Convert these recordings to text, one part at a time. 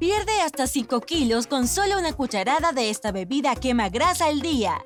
Pierde hasta 5 kilos con solo una cucharada de esta bebida quema grasa al día.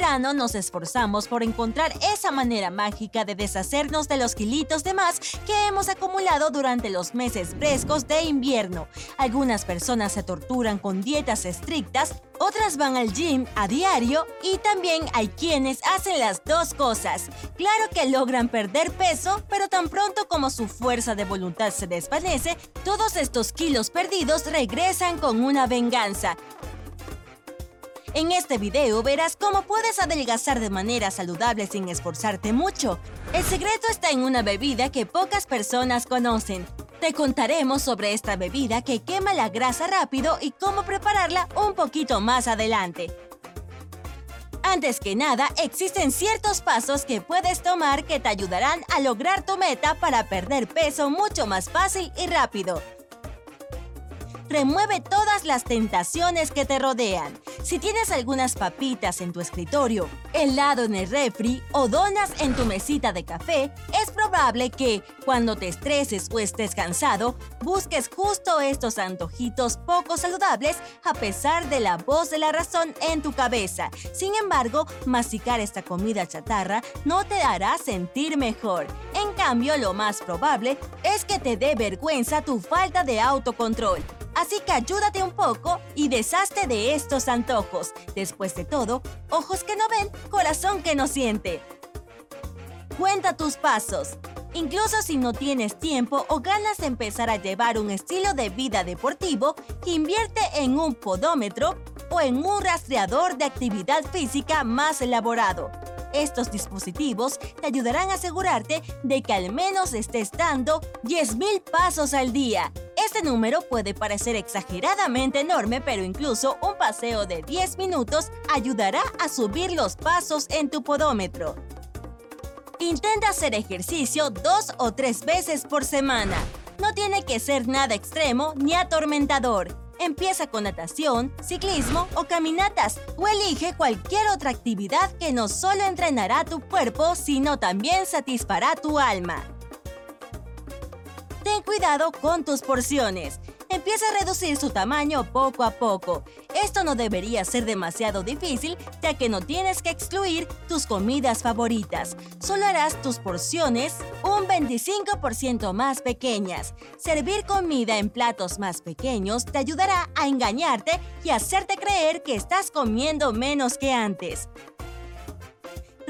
Verano nos esforzamos por encontrar esa manera mágica de deshacernos de los kilitos de más que hemos acumulado durante los meses frescos de invierno. Algunas personas se torturan con dietas estrictas, otras van al gym a diario y también hay quienes hacen las dos cosas. Claro que logran perder peso, pero tan pronto como su fuerza de voluntad se desvanece, todos estos kilos perdidos regresan con una venganza. En este video verás cómo puedes adelgazar de manera saludable sin esforzarte mucho. El secreto está en una bebida que pocas personas conocen. Te contaremos sobre esta bebida que quema la grasa rápido y cómo prepararla un poquito más adelante. Antes que nada, existen ciertos pasos que puedes tomar que te ayudarán a lograr tu meta para perder peso mucho más fácil y rápido remueve todas las tentaciones que te rodean. Si tienes algunas papitas en tu escritorio, helado en el refri o donas en tu mesita de café, es probable que, cuando te estreses o estés cansado, busques justo estos antojitos poco saludables a pesar de la voz de la razón en tu cabeza. Sin embargo, masticar esta comida chatarra no te hará sentir mejor. En cambio, lo más probable es que te dé vergüenza tu falta de autocontrol. Así que ayúdate un poco y deshazte de estos antojos. Después de todo, ojos que no ven, corazón que no siente. Cuenta tus pasos. Incluso si no tienes tiempo o ganas de empezar a llevar un estilo de vida deportivo, invierte en un podómetro o en un rastreador de actividad física más elaborado. Estos dispositivos te ayudarán a asegurarte de que al menos estés dando 10.000 pasos al día. Este número puede parecer exageradamente enorme, pero incluso un paseo de 10 minutos ayudará a subir los pasos en tu podómetro. Intenta hacer ejercicio dos o tres veces por semana. No tiene que ser nada extremo ni atormentador. Empieza con natación, ciclismo o caminatas o elige cualquier otra actividad que no solo entrenará tu cuerpo, sino también satisfará tu alma. Ten cuidado con tus porciones. Empieza a reducir su tamaño poco a poco. Esto no debería ser demasiado difícil, ya que no tienes que excluir tus comidas favoritas. Solo harás tus porciones un 25% más pequeñas. Servir comida en platos más pequeños te ayudará a engañarte y hacerte creer que estás comiendo menos que antes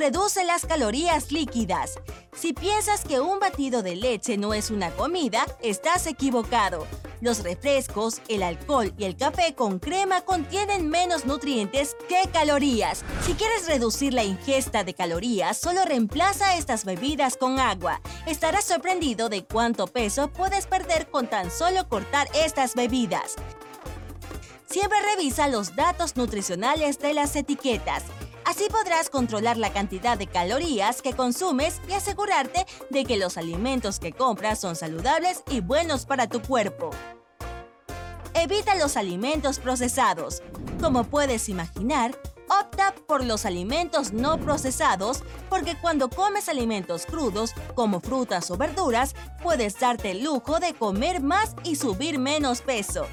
reduce las calorías líquidas. Si piensas que un batido de leche no es una comida, estás equivocado. Los refrescos, el alcohol y el café con crema contienen menos nutrientes que calorías. Si quieres reducir la ingesta de calorías, solo reemplaza estas bebidas con agua. Estarás sorprendido de cuánto peso puedes perder con tan solo cortar estas bebidas. Siempre revisa los datos nutricionales de las etiquetas. Así podrás controlar la cantidad de calorías que consumes y asegurarte de que los alimentos que compras son saludables y buenos para tu cuerpo. Evita los alimentos procesados. Como puedes imaginar, opta por los alimentos no procesados porque cuando comes alimentos crudos como frutas o verduras, puedes darte el lujo de comer más y subir menos peso.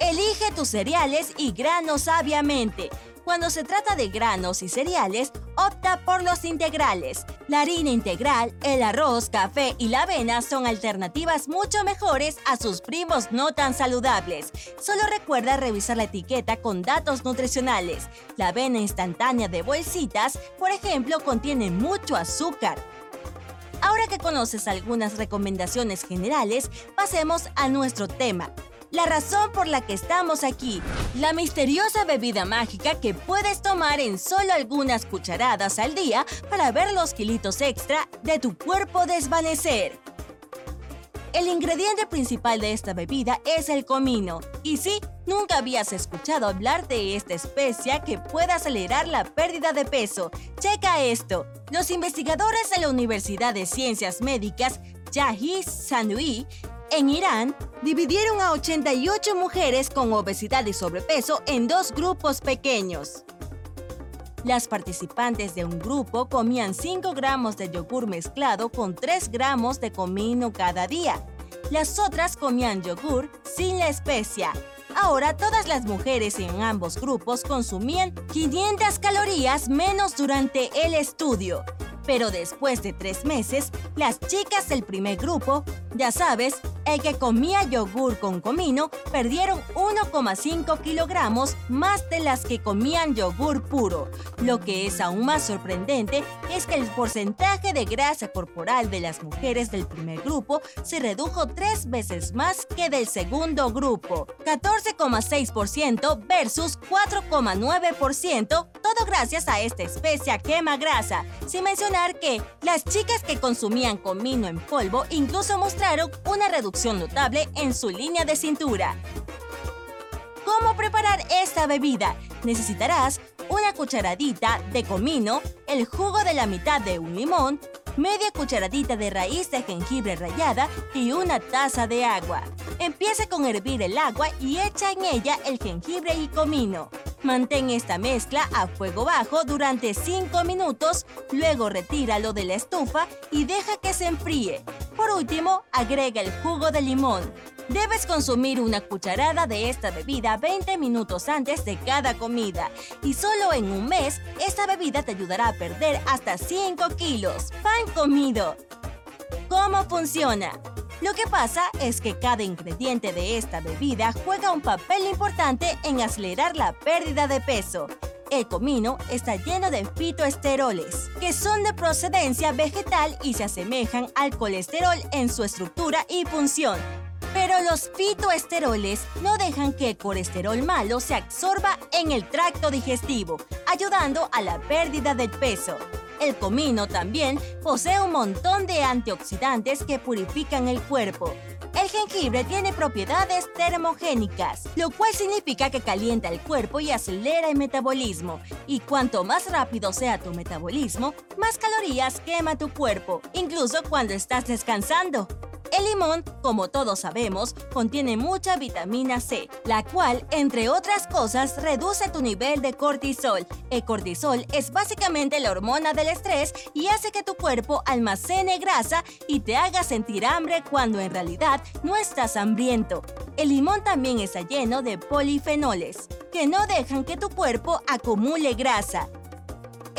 Elige tus cereales y granos sabiamente. Cuando se trata de granos y cereales, opta por los integrales. La harina integral, el arroz, café y la avena son alternativas mucho mejores a sus primos no tan saludables. Solo recuerda revisar la etiqueta con datos nutricionales. La avena instantánea de bolsitas, por ejemplo, contiene mucho azúcar. Ahora que conoces algunas recomendaciones generales, pasemos a nuestro tema. La razón por la que estamos aquí, la misteriosa bebida mágica que puedes tomar en solo algunas cucharadas al día para ver los kilitos extra de tu cuerpo desvanecer. El ingrediente principal de esta bebida es el comino. Y si nunca habías escuchado hablar de esta especia que puede acelerar la pérdida de peso. Checa esto. Los investigadores de la Universidad de Ciencias Médicas Jahi Sanui en Irán, dividieron a 88 mujeres con obesidad y sobrepeso en dos grupos pequeños. Las participantes de un grupo comían 5 gramos de yogur mezclado con 3 gramos de comino cada día. Las otras comían yogur sin la especia. Ahora todas las mujeres en ambos grupos consumían 500 calorías menos durante el estudio. Pero después de tres meses, las chicas del primer grupo, ya sabes, el que comía yogur con comino, perdieron 1,5 kilogramos más de las que comían yogur puro. Lo que es aún más sorprendente es que el porcentaje de grasa corporal de las mujeres del primer grupo se redujo tres veces más que del segundo grupo, 14,6% versus 4,9%, todo gracias a esta especia quema grasa, sin mencionar que las chicas que consumían comino en polvo incluso mostraron una reducción notable en su línea de cintura. ¿Cómo preparar esta bebida? Necesitarás una cucharadita de comino, el jugo de la mitad de un limón, media cucharadita de raíz de jengibre rallada y una taza de agua. Empieza con hervir el agua y echa en ella el jengibre y comino. Mantén esta mezcla a fuego bajo durante 5 minutos, luego retíralo de la estufa y deja que se enfríe. Por último, agrega el jugo de limón. Debes consumir una cucharada de esta bebida 20 minutos antes de cada comida. Y solo en un mes, esta bebida te ayudará a perder hasta 5 kilos. ¡Pan comido! ¿Cómo funciona? Lo que pasa es que cada ingrediente de esta bebida juega un papel importante en acelerar la pérdida de peso. El comino está lleno de fitoesteroles, que son de procedencia vegetal y se asemejan al colesterol en su estructura y función. Pero los fitoesteroles no dejan que el colesterol malo se absorba en el tracto digestivo, ayudando a la pérdida del peso. El comino también posee un montón de antioxidantes que purifican el cuerpo. Jengibre tiene propiedades termogénicas, lo cual significa que calienta el cuerpo y acelera el metabolismo. Y cuanto más rápido sea tu metabolismo, más calorías quema tu cuerpo, incluso cuando estás descansando. El limón, como todos sabemos, contiene mucha vitamina C, la cual, entre otras cosas, reduce tu nivel de cortisol. El cortisol es básicamente la hormona del estrés y hace que tu cuerpo almacene grasa y te haga sentir hambre cuando en realidad no estás hambriento. El limón también está lleno de polifenoles, que no dejan que tu cuerpo acumule grasa.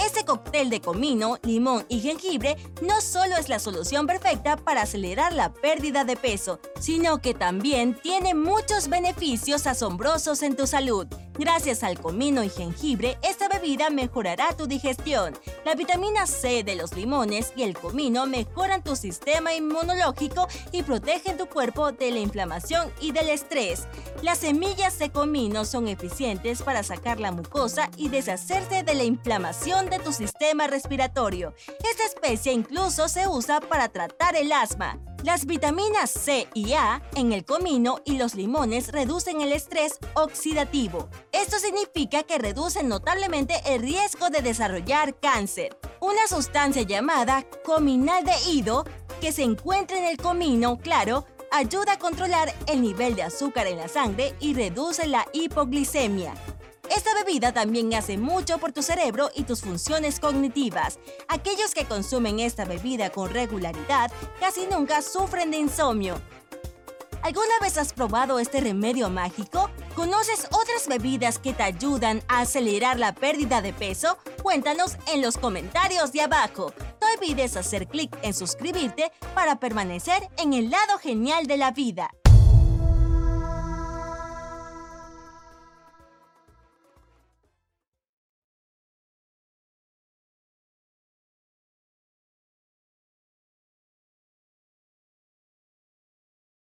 Este cóctel de comino, limón y jengibre no solo es la solución perfecta para acelerar la pérdida de peso, sino que también tiene muchos beneficios asombrosos en tu salud. Gracias al comino y jengibre, esta bebida mejorará tu digestión. La vitamina C de los limones y el comino mejoran tu sistema inmunológico y protegen tu cuerpo de la inflamación y del estrés. Las semillas de comino son eficientes para sacar la mucosa y deshacerse de la inflamación de tu sistema respiratorio. Esta especie incluso se usa para tratar el asma. Las vitaminas C y A en el comino y los limones reducen el estrés oxidativo. Esto significa que reducen notablemente el riesgo de desarrollar cáncer. Una sustancia llamada cominaldehído que se encuentra en el comino, claro, ayuda a controlar el nivel de azúcar en la sangre y reduce la hipoglicemia. Esta bebida también hace mucho por tu cerebro y tus funciones cognitivas. Aquellos que consumen esta bebida con regularidad casi nunca sufren de insomnio. ¿Alguna vez has probado este remedio mágico? ¿Conoces otras bebidas que te ayudan a acelerar la pérdida de peso? Cuéntanos en los comentarios de abajo. No olvides hacer clic en suscribirte para permanecer en el lado genial de la vida.